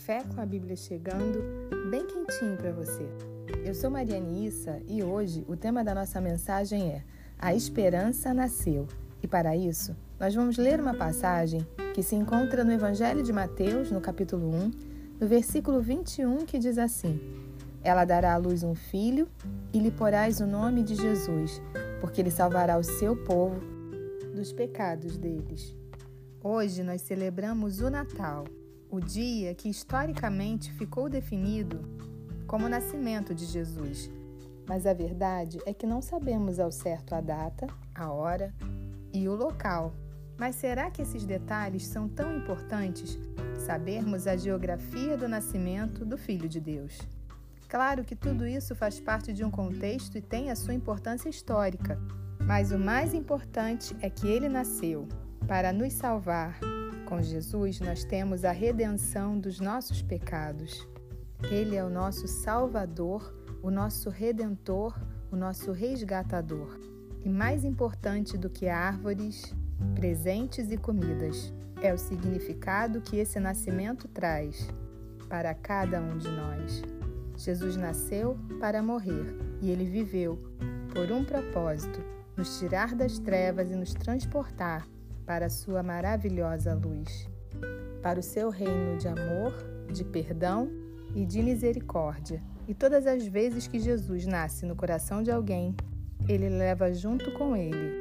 café com a Bíblia chegando, bem quentinho para você. Eu sou Mariane Issa e hoje o tema da nossa mensagem é A Esperança Nasceu. E para isso, nós vamos ler uma passagem que se encontra no Evangelho de Mateus, no capítulo 1, no versículo 21, que diz assim: Ela dará à luz um filho e lhe porás o nome de Jesus, porque ele salvará o seu povo dos pecados deles. Hoje nós celebramos o Natal, o dia que historicamente ficou definido como o nascimento de Jesus. Mas a verdade é que não sabemos ao certo a data, a hora e o local. Mas será que esses detalhes são tão importantes? Sabermos a geografia do nascimento do Filho de Deus. Claro que tudo isso faz parte de um contexto e tem a sua importância histórica, mas o mais importante é que ele nasceu para nos salvar. Com Jesus, nós temos a redenção dos nossos pecados. Ele é o nosso Salvador, o nosso Redentor, o nosso resgatador. E mais importante do que árvores, presentes e comidas, é o significado que esse nascimento traz para cada um de nós. Jesus nasceu para morrer e ele viveu por um propósito: nos tirar das trevas e nos transportar para a sua maravilhosa luz, para o seu reino de amor, de perdão e de misericórdia. E todas as vezes que Jesus nasce no coração de alguém, ele leva junto com ele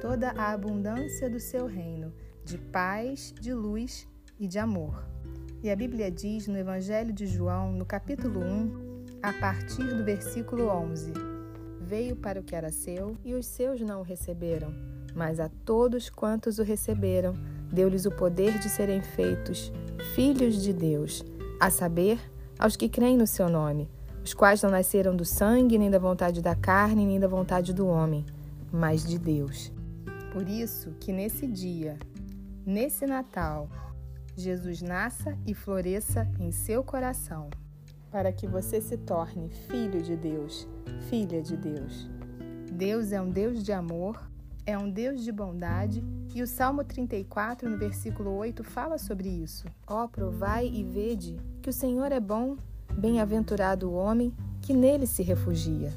toda a abundância do seu reino, de paz, de luz e de amor. E a Bíblia diz no Evangelho de João, no capítulo 1, a partir do versículo 11: Veio para o que era seu e os seus não o receberam mas a todos quantos o receberam, deu-lhes o poder de serem feitos filhos de Deus, a saber, aos que creem no seu nome, os quais não nasceram do sangue, nem da vontade da carne, nem da vontade do homem, mas de Deus. Por isso que nesse dia, nesse Natal, Jesus nasça e floresça em seu coração, para que você se torne filho de Deus, filha de Deus. Deus é um Deus de amor é um Deus de bondade e o Salmo 34, no versículo 8, fala sobre isso. Ó, oh, provai e vede que o Senhor é bom, bem-aventurado o homem que nele se refugia.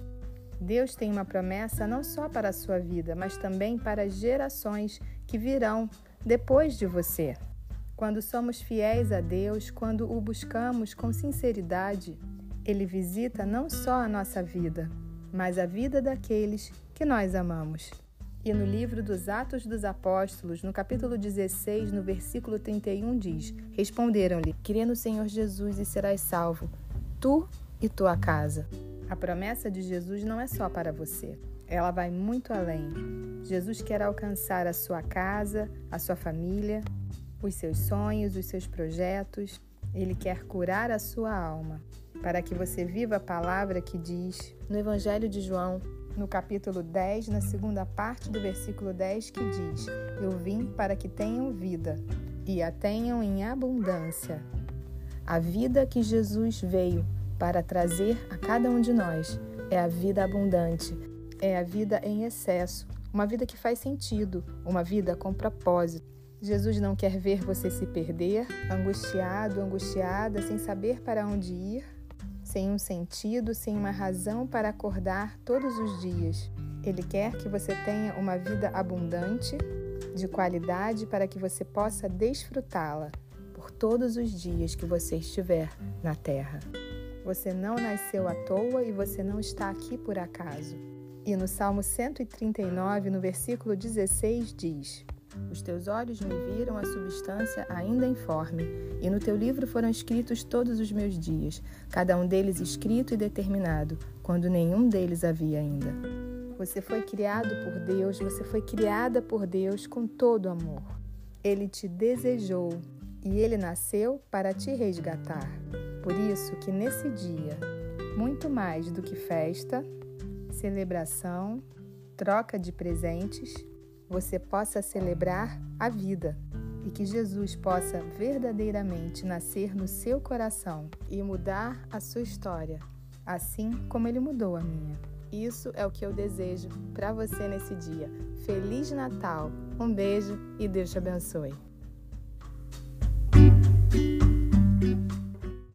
Deus tem uma promessa não só para a sua vida, mas também para as gerações que virão depois de você. Quando somos fiéis a Deus, quando o buscamos com sinceridade, Ele visita não só a nossa vida, mas a vida daqueles que nós amamos. E no livro dos Atos dos Apóstolos, no capítulo 16, no versículo 31, diz: Responderam-lhe: Crê no Senhor Jesus e serás salvo, tu e tua casa. A promessa de Jesus não é só para você, ela vai muito além. Jesus quer alcançar a sua casa, a sua família, os seus sonhos, os seus projetos. Ele quer curar a sua alma, para que você viva a palavra que diz no Evangelho de João, no capítulo 10, na segunda parte do versículo 10, que diz: Eu vim para que tenham vida e a tenham em abundância. A vida que Jesus veio para trazer a cada um de nós é a vida abundante, é a vida em excesso, uma vida que faz sentido, uma vida com propósito. Jesus não quer ver você se perder, angustiado, angustiada, sem saber para onde ir sem um sentido, sem uma razão para acordar todos os dias. Ele quer que você tenha uma vida abundante, de qualidade, para que você possa desfrutá-la por todos os dias que você estiver na terra. Você não nasceu à toa e você não está aqui por acaso. E no Salmo 139, no versículo 16, diz: os teus olhos me viram a substância ainda informe, e no teu livro foram escritos todos os meus dias, cada um deles escrito e determinado, quando nenhum deles havia ainda. Você foi criado por Deus, você foi criada por Deus com todo amor. Ele te desejou e ele nasceu para te resgatar. Por isso que nesse dia, muito mais do que festa, celebração, troca de presentes, você possa celebrar a vida e que Jesus possa verdadeiramente nascer no seu coração e mudar a sua história, assim como ele mudou a minha. Isso é o que eu desejo para você nesse dia. Feliz Natal! Um beijo e Deus te abençoe.